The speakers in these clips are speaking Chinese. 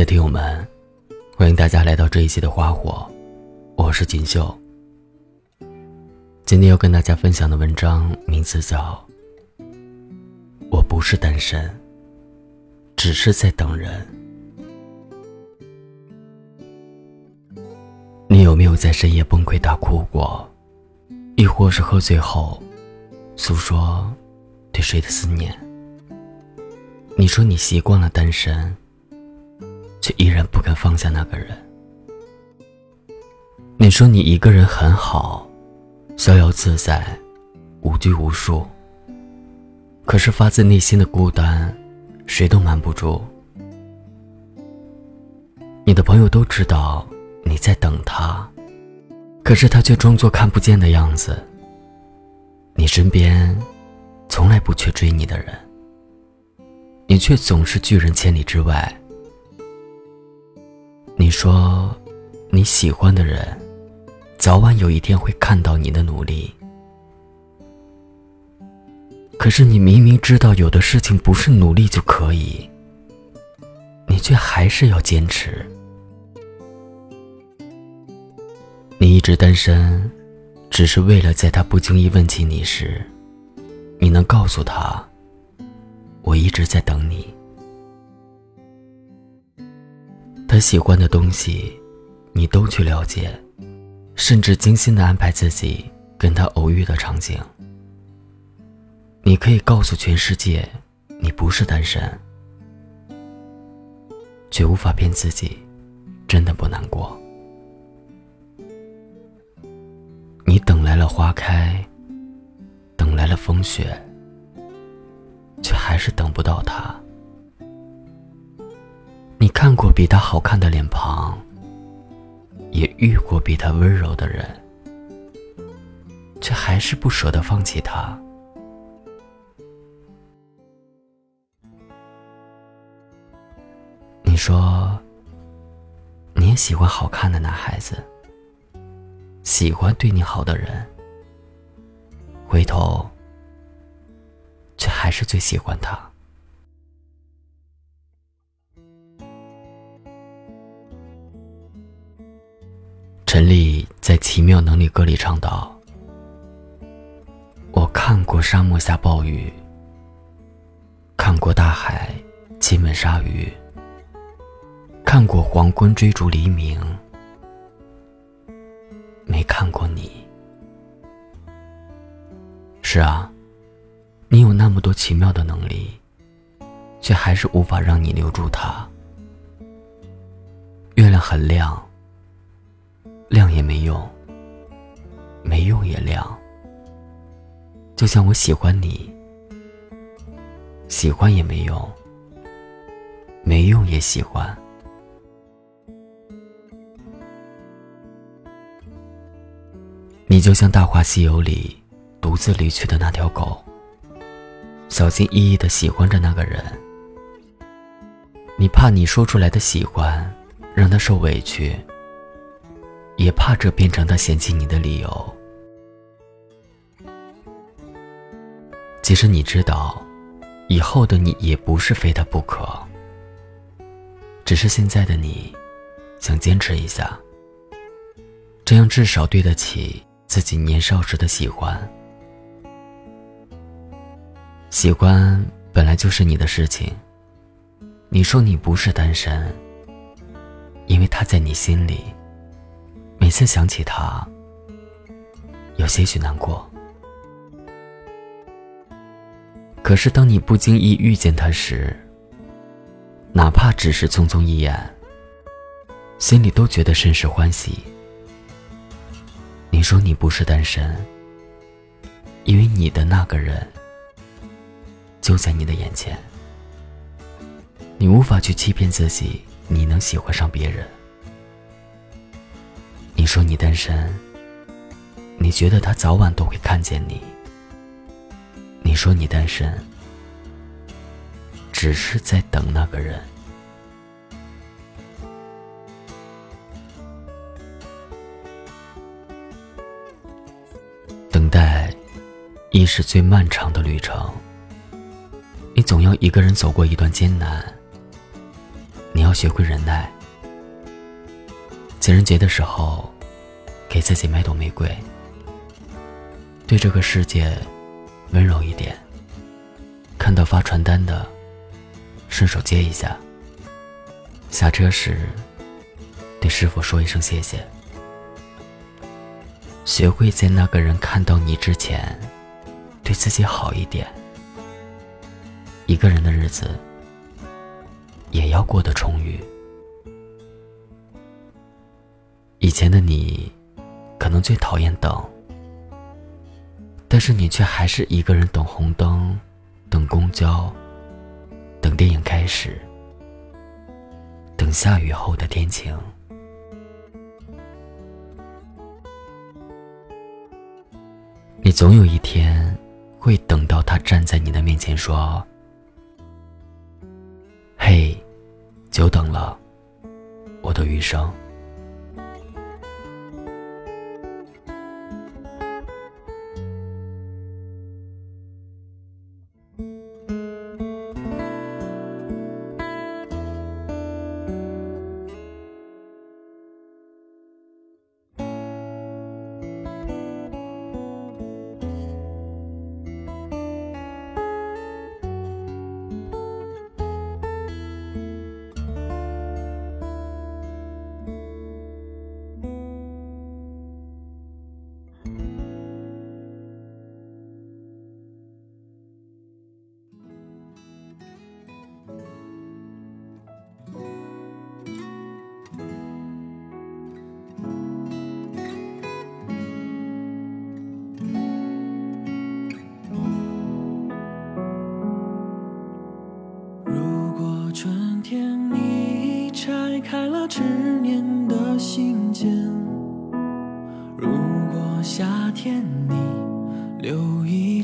的听友们，欢迎大家来到这一期的花火，我是锦绣。今天要跟大家分享的文章名字叫《我不是单身，只是在等人》。你有没有在深夜崩溃大哭过，亦或是喝醉后诉说对谁的思念？你说你习惯了单身，却依然不肯放下那个人。你说你一个人很好，逍遥自在，无拘无束。可是发自内心的孤单，谁都瞒不住。你的朋友都知道你在等他，可是他却装作看不见的样子。你身边从来不缺追你的人。你却总是拒人千里之外。你说，你喜欢的人，早晚有一天会看到你的努力。可是你明明知道有的事情不是努力就可以，你却还是要坚持。你一直单身，只是为了在他不经意问起你时，你能告诉他。我一直在等你。他喜欢的东西，你都去了解，甚至精心的安排自己跟他偶遇的场景。你可以告诉全世界，你不是单身，却无法骗自己，真的不难过。你等来了花开，等来了风雪。却还是等不到他。你看过比他好看的脸庞，也遇过比他温柔的人，却还是不舍得放弃他。你说，你也喜欢好看的男孩子，喜欢对你好的人，回头。却还是最喜欢他。陈丽在《奇妙能力歌》里唱道：“我看过沙漠下暴雨，看过大海亲吻鲨鱼，看过黄昏追逐黎明，没看过你。”是啊。你有那么多奇妙的能力，却还是无法让你留住他。月亮很亮，亮也没用，没用也亮。就像我喜欢你，喜欢也没用，没用也喜欢。你就像《大话西游》里独自离去的那条狗。小心翼翼的喜欢着那个人，你怕你说出来的喜欢让他受委屈，也怕这变成他嫌弃你的理由。其实你知道，以后的你也不是非他不可，只是现在的你想坚持一下，这样至少对得起自己年少时的喜欢。喜欢本来就是你的事情。你说你不是单身，因为他在你心里。每次想起他，有些许难过。可是当你不经意遇见他时，哪怕只是匆匆一眼，心里都觉得甚是欢喜。你说你不是单身，因为你的那个人。就在你的眼前，你无法去欺骗自己，你能喜欢上别人。你说你单身，你觉得他早晚都会看见你。你说你单身，只是在等那个人。等待，亦是最漫长的旅程。你总要一个人走过一段艰难，你要学会忍耐。情人节的时候，给自己买朵玫瑰。对这个世界温柔一点。看到发传单的，顺手接一下。下车时，对师傅说一声谢谢。学会在那个人看到你之前，对自己好一点。一个人的日子，也要过得充裕。以前的你，可能最讨厌等，但是你却还是一个人等红灯，等公交，等电影开始，等下雨后的天晴。你总有一天，会等到他站在你的面前说：“嘿，久等了，我的余生。”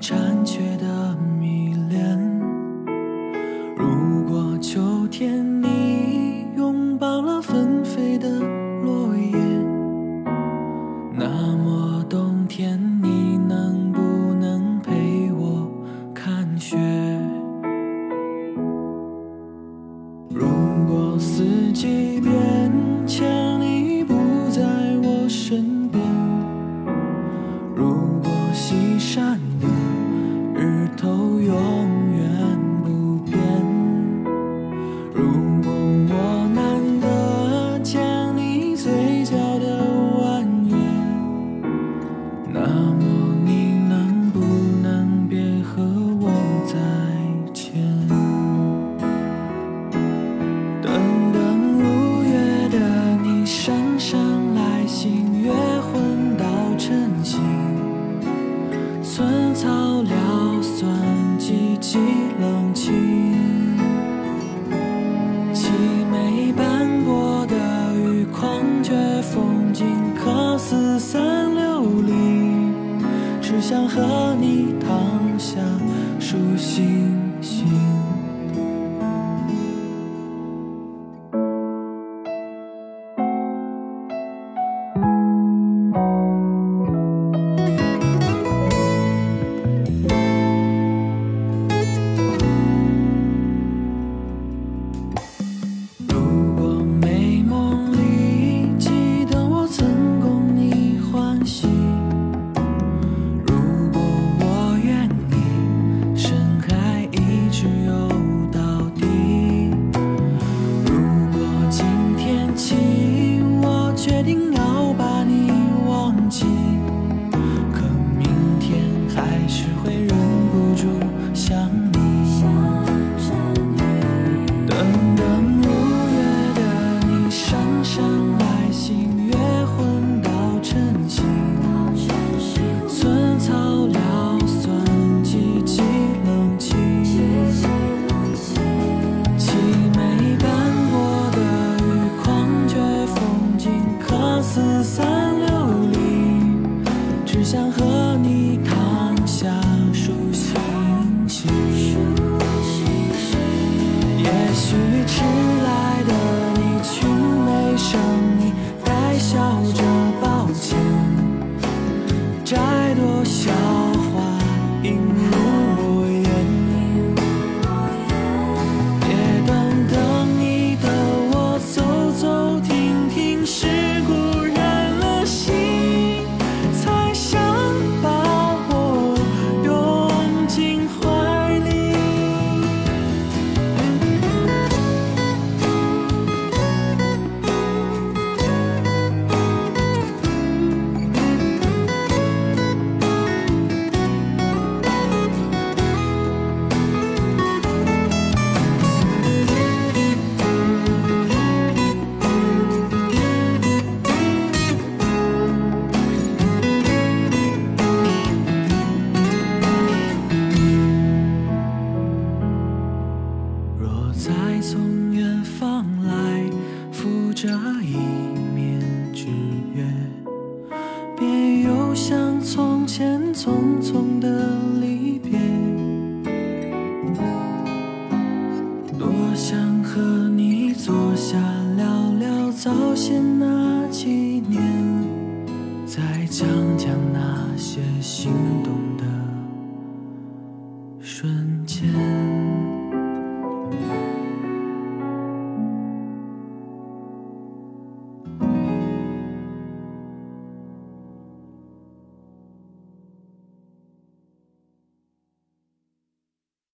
残缺的迷恋，如果秋天你拥抱了纷飞的落叶，那么冬天你能不能陪我看雪？如果四季变迁。那么想和你躺下数星星。我在从远方来，扶着一面之约，别又像从前匆匆的离别。多想和你坐下聊聊早先那几年，再讲讲那些心动的。